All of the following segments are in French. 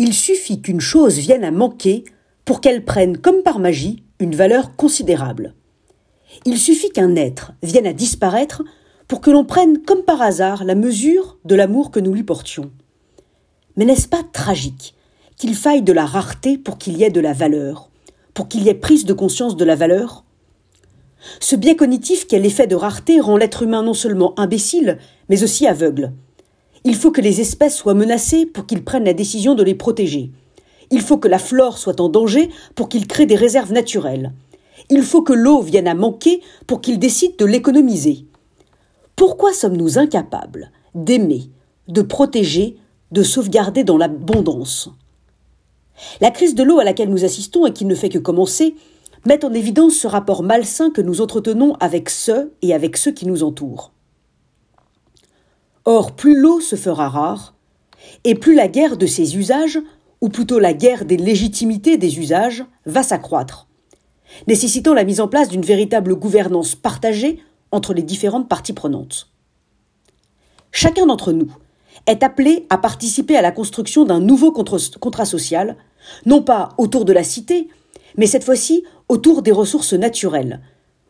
Il suffit qu'une chose vienne à manquer pour qu'elle prenne, comme par magie, une valeur considérable. Il suffit qu'un être vienne à disparaître pour que l'on prenne, comme par hasard, la mesure de l'amour que nous lui portions. Mais n'est-ce pas tragique qu'il faille de la rareté pour qu'il y ait de la valeur, pour qu'il y ait prise de conscience de la valeur? Ce biais cognitif qu'est l'effet de rareté rend l'être humain non seulement imbécile, mais aussi aveugle. Il faut que les espèces soient menacées pour qu'ils prennent la décision de les protéger. Il faut que la flore soit en danger pour qu'ils créent des réserves naturelles. Il faut que l'eau vienne à manquer pour qu'ils décident de l'économiser. Pourquoi sommes-nous incapables d'aimer, de protéger, de sauvegarder dans l'abondance? La crise de l'eau à laquelle nous assistons et qui ne fait que commencer met en évidence ce rapport malsain que nous entretenons avec ceux et avec ceux qui nous entourent. Or, plus l'eau se fera rare, et plus la guerre de ses usages, ou plutôt la guerre des légitimités des usages, va s'accroître, nécessitant la mise en place d'une véritable gouvernance partagée entre les différentes parties prenantes. Chacun d'entre nous est appelé à participer à la construction d'un nouveau contrat social, non pas autour de la cité, mais cette fois-ci autour des ressources naturelles,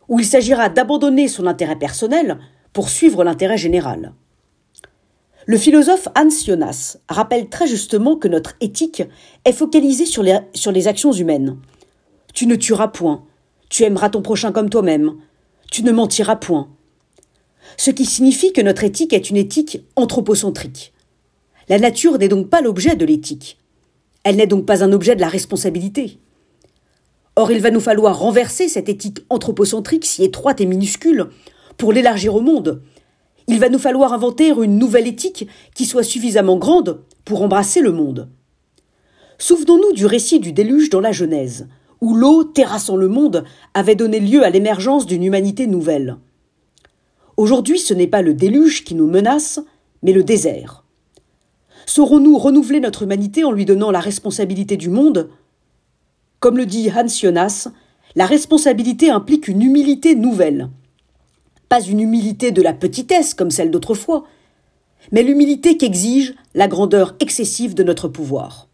où il s'agira d'abandonner son intérêt personnel pour suivre l'intérêt général. Le philosophe Hans Jonas rappelle très justement que notre éthique est focalisée sur les, sur les actions humaines. Tu ne tueras point, tu aimeras ton prochain comme toi-même, tu ne mentiras point. Ce qui signifie que notre éthique est une éthique anthropocentrique. La nature n'est donc pas l'objet de l'éthique. Elle n'est donc pas un objet de la responsabilité. Or, il va nous falloir renverser cette éthique anthropocentrique si étroite et minuscule pour l'élargir au monde. Il va nous falloir inventer une nouvelle éthique qui soit suffisamment grande pour embrasser le monde. Souvenons-nous du récit du déluge dans la Genèse où l'eau, terrassant le monde, avait donné lieu à l'émergence d'une humanité nouvelle. Aujourd'hui, ce n'est pas le déluge qui nous menace, mais le désert. Saurons-nous renouveler notre humanité en lui donnant la responsabilité du monde? Comme le dit Hans Jonas, la responsabilité implique une humilité nouvelle. Pas une humilité de la petitesse comme celle d'autrefois, mais l'humilité qu'exige la grandeur excessive de notre pouvoir.